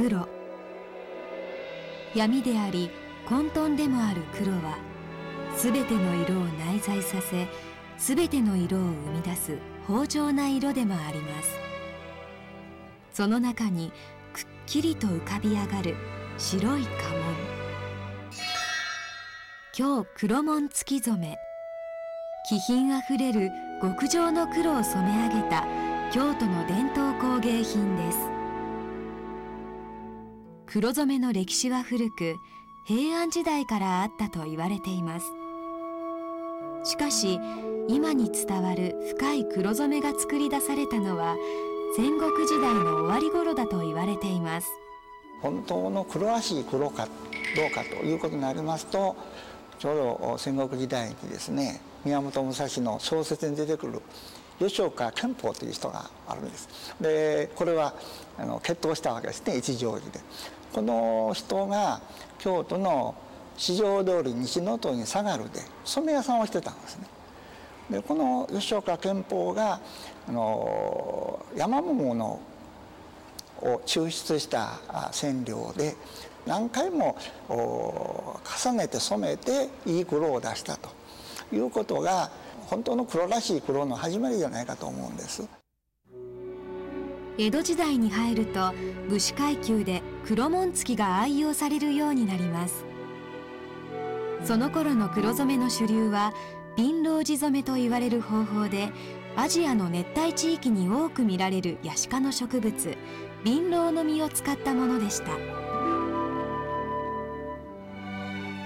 黒。闇であり混沌でもある黒はすべての色を内在させすべての色を生み出す豊穣な色でもあります。その中にくっきりと浮かび上がる白い家紋。今日黒紋付き染め。気品あふれる極上の黒を染め上げた京都の伝統工芸品です。黒染めの歴史は古く平安時代からあったと言われています。しかし今に伝わる深い黒染めが作り出されたのは戦国時代の終わり頃だと言われています。本当の黒らしい黒かどうかということになりますとちょうど戦国時代にですね宮本武蔵の小説に出てくる吉岡憲法という人があるんです。でこれはあの決闘したわけですね一条寺で。この人が京都の四条通り西の塔に下がるで染め屋さんをしてたんですね。でこの吉岡憲法があの山桃のを抽出した染料で何回も重ねて染めていい黒を出したということが本当の黒らしい黒の始まりじゃないかと思うんです。江戸時代に入ると武士階級で黒紋付きが愛用されるようになります。その頃の黒染めの主流は貧乏地染めと言われる方法でアジアの熱帯地域に多く見られるヤシ科の植物貧乏の実を使ったものでした。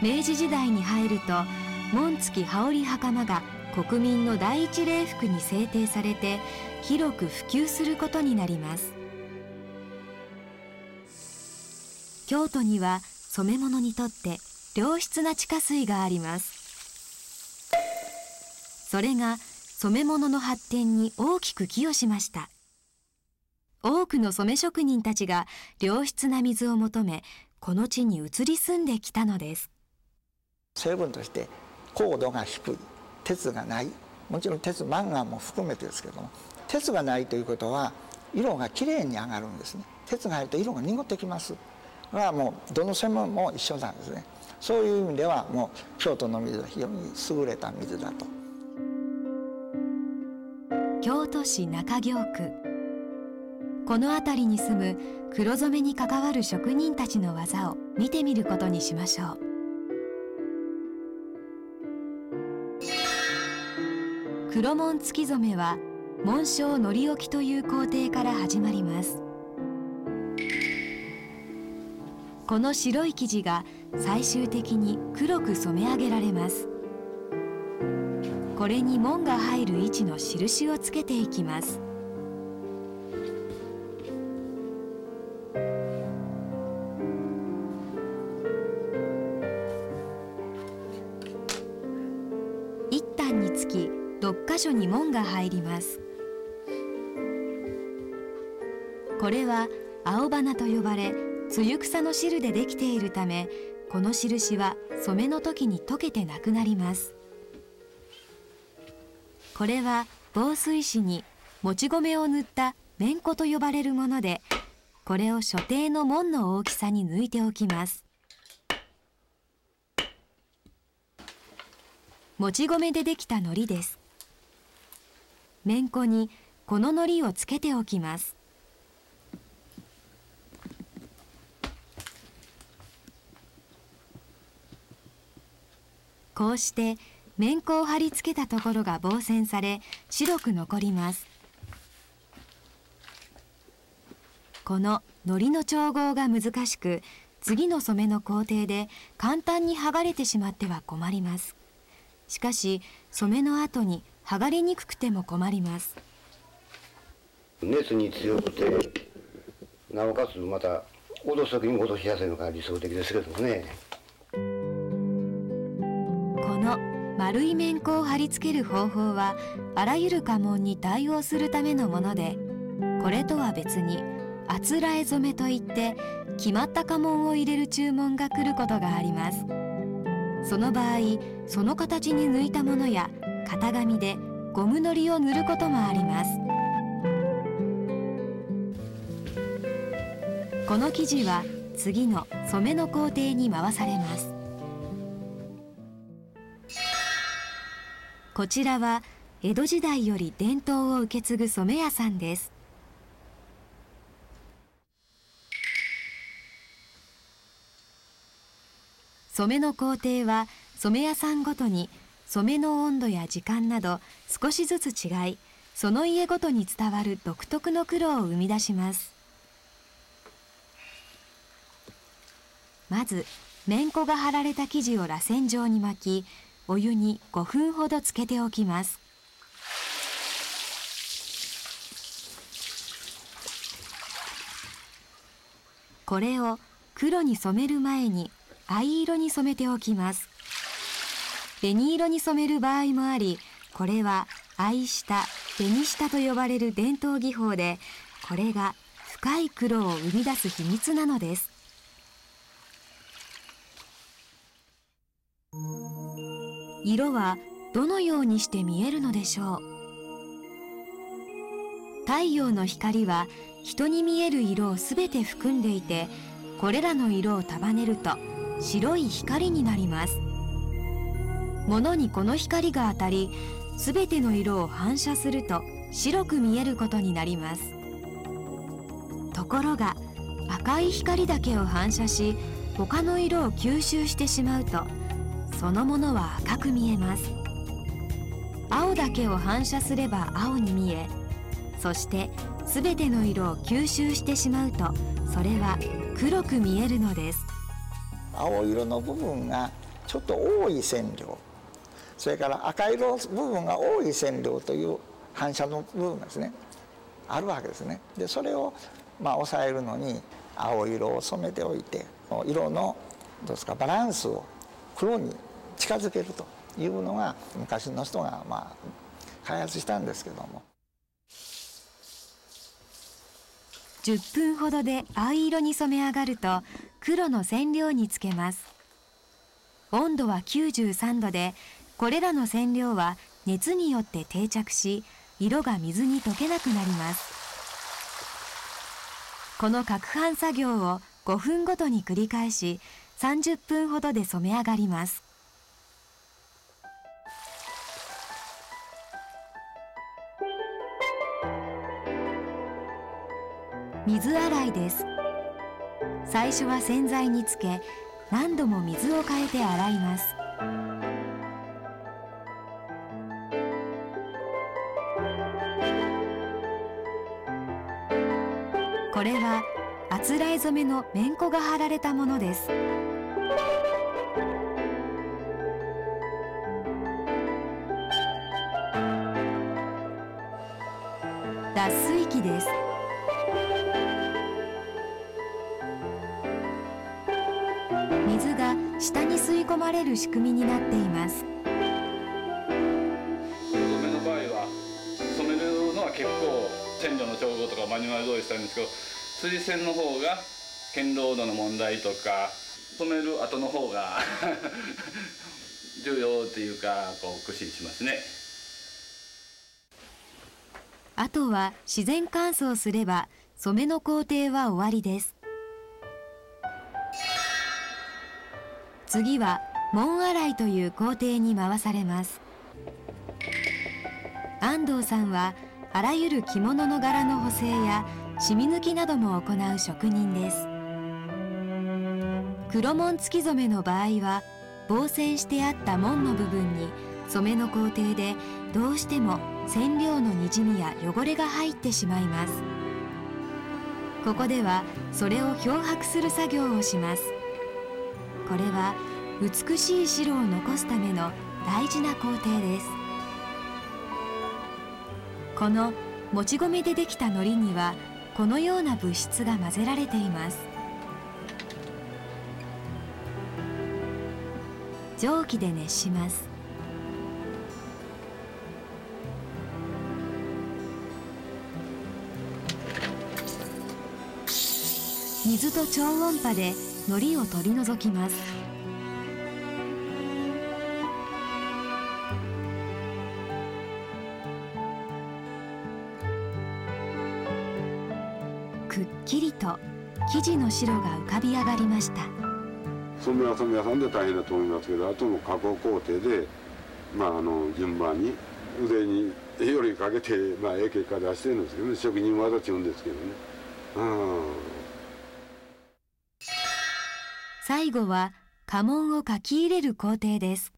明治時代に入ると紋付き羽織袴が国民の第一礼服に制定されて広く普及することになります。京都には染め物にとって良質な地下水があります。それが染め物の発展に大きく寄与しました。多くの染め職人たちが良質な水を求めこの地に移り住んできたのです。成分として高度が低い鉄がないもちろん鉄マンガンも含めてですけども鉄がないということは色がきれいに上がるんですね。鉄が入ると色が濁ってきます。はもうどの専門も一緒なんですね。そういう意味ではもう京都の水は非常に優れた水だと。京都市中京区。この辺りに住む黒染めに関わる職人たちの技を見てみることにしましょう。黒紋付き染めは紋章のり置きという工程から始まります。この白い生地が最終的に黒く染め上げられます。これに紋が入る位置の印をつけていきます。一旦につき6箇所に紋が入ります。これは青花と呼ばれ露草の汁でできているためこの印は染めの時に溶けてなくなります。これは防水紙にもち米を塗った綿粉と呼ばれるものでこれを所定の門の大きさに抜いておきます。もち米でできた海苔です。綿粉にこの海苔をつけておきます。こうして綿粉を貼り付けたところが防染され白く残ります。この糊の調合が難しく次の染めの工程で簡単に剥がれてしまっては困ります。しかし染めの後に剥がれにくくても困ります。熱に強くてなおかつまた脅す時に脅しやすいのが理想的ですけどもね。の丸い綿粉を貼り付ける方法はあらゆる家紋に対応するためのものでこれとは別にあつらえ染めといって決まった家紋を入れる注文が来ることがあります。その場合その形に抜いたものや型紙でゴムのりを塗ることもあります。この生地は次の染めの工程に回されます。こちらは江戸時代より伝統を受け継ぐ染屋さんです。染めの工程は染め屋さんごとに染めの温度や時間など少しずつ違いその家ごとに伝わる独特の苦労を生み出します。まずめんこが貼られた生地を螺旋状に巻きお湯に5分ほどつけておきます。これを黒に染める前に藍色に染めておきます。紅色に染める場合もありこれは藍下紅下と呼ばれる伝統技法でこれが深い黒を生み出す秘密なのです。色はどのようにして見えるのでしょう？太陽の光は人に見える色をすべて含んでいてこれらの色を束ねると白い光になります。物にこの光が当たりすべての色を反射すると白く見えることになります。ところが赤い光だけを反射し他の色を吸収してしまうとそのものは赤く見えます。青だけを反射すれば青に見えそして全ての色を吸収してしまうとそれは黒く見えるのです。青色の部分がちょっと多い線量それから赤色の部分が多い線量という反射の部分がですねあるわけですね。でそれをまあ抑えるのに青色を染めておいて色のどうですかバランスを黒に近づけるというのが昔の人がまあ開発したんですけども。10分ほどで藍色に染め上がると黒の染料につけます。温度は93度でこれらの染料は熱によって定着し色が水に溶けなくなります。この攪拌作業を5分ごとに繰り返し30分ほどで染め上がります。水洗いです。最初は洗剤につけ何度も水を変えて洗います。これはあつらえ染めのめんこが貼られたものです。脱水機です。下に吸い込まれる仕組みになっています。染めの場合は染めるのは結構線路の調合とかマニュアル通りしたんですけど水線の方が堅牢度の問題とか染める後の方が 重要っていうかこう駆使しますね。あとは自然乾燥すれば染めの工程は終わりです次は門洗いという工程に回されます。安藤さんはあらゆる着物の柄の補正や染み抜きなども行う職人です。黒紋付き染めの場合は防染してあった紋の部分に染めの工程でどうしても染料のにじみや汚れが入ってしまいます。ここではそれを漂白する作業をします。これは美しい白を残すための大事な工程です。このもち米でできた海苔にはこのような物質が混ぜられています。蒸気で熱します。水と超音波で海苔を取り除きます。くっきりと生地の白が浮かび上がりました。染めは染め屋さんで大変だと思いますけど後の加工工程で、まあ、あの順番に腕によりかけて、まあ、ええ結果出してるんですけどね。職人技ちゅうんですけどね。うん最後は家紋を書き入れる工程です。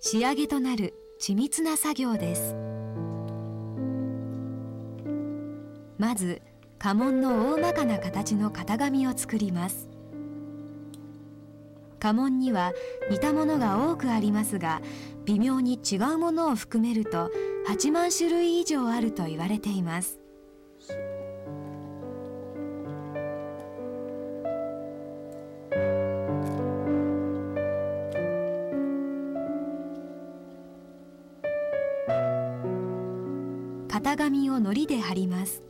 仕上げとなる緻密な作業です。まず家紋の大まかな形の型紙を作ります。家紋には似たものが多くありますが微妙に違うものを含めると8万種類以上あると言われています。型紙を糊で貼ります。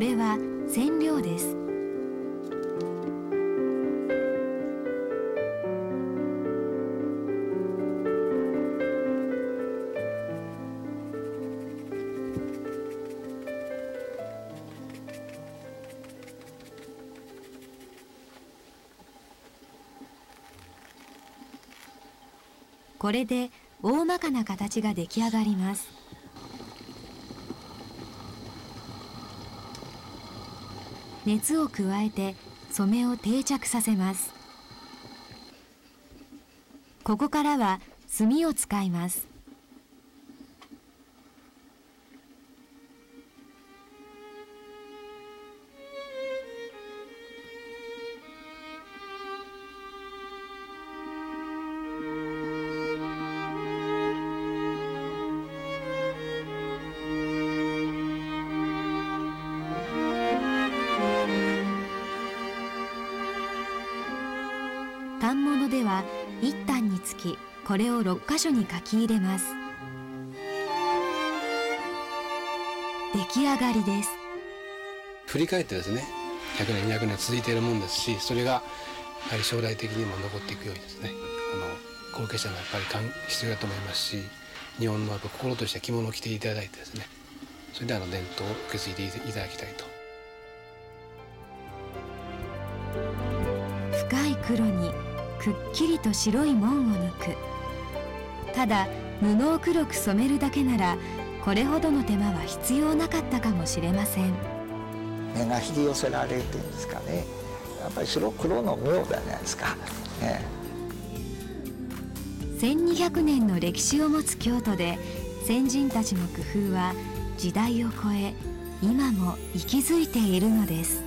れは染料です。これで大まかな形が出来上がります。熱を加えて染めを定着させます。ここからは墨を使います。は一反につきこれを6箇所に書き入れます。出来上がりです。振り返ってですね100年200年続いているもんですしそれがやはり将来的にも残っていくようにですねあの後継者もやっぱり必要だと思いますし日本のやっぱ心として着物を着ていただいてですねそれであの伝統を受け継いでいただきたいと。深い黒にくっきりと白い紋を抜く。ただ布を黒く染めるだけならこれほどの手間は必要なかったかもしれません。目が引き寄せられるっていうんですかね。やっぱり白黒の妙じゃないですか、ね、1200年の歴史を持つ京都で先人たちの工夫は時代を超え今も息づいているのです